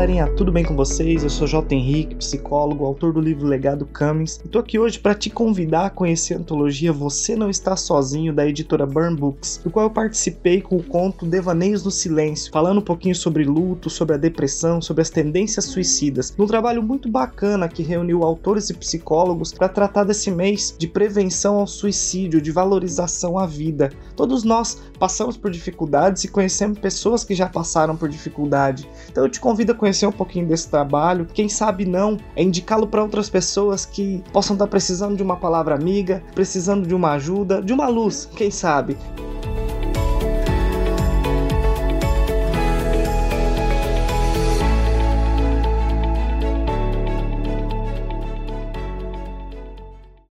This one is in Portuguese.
galerinha, tudo bem com vocês? Eu sou J. Henrique, psicólogo, autor do livro Legado Cummings, e tô aqui hoje para te convidar a conhecer a antologia Você Não Está Sozinho, da editora Burn Books, do qual eu participei com o conto Devaneios do Silêncio, falando um pouquinho sobre luto, sobre a depressão, sobre as tendências suicidas, num trabalho muito bacana que reuniu autores e psicólogos para tratar desse mês de prevenção ao suicídio, de valorização à vida. Todos nós passamos por dificuldades e conhecemos pessoas que já passaram por dificuldade. Então eu te convido a conhecer um pouquinho desse trabalho. Quem sabe não, é indicá-lo para outras pessoas que possam estar precisando de uma palavra amiga, precisando de uma ajuda, de uma luz, quem sabe.